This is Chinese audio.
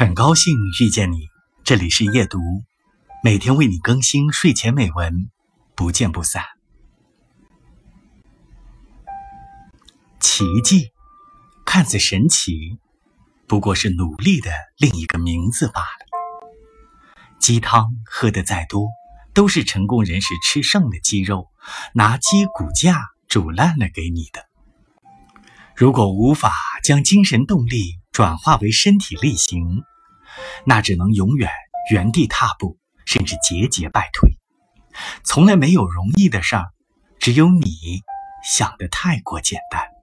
很高兴遇见你，这里是夜读，每天为你更新睡前美文，不见不散。奇迹看似神奇，不过是努力的另一个名字罢了。鸡汤喝得再多，都是成功人士吃剩的鸡肉，拿鸡骨架煮烂了给你的。如果无法将精神动力转化为身体力行，那只能永远原地踏步，甚至节节败退。从来没有容易的事儿，只有你想的太过简单。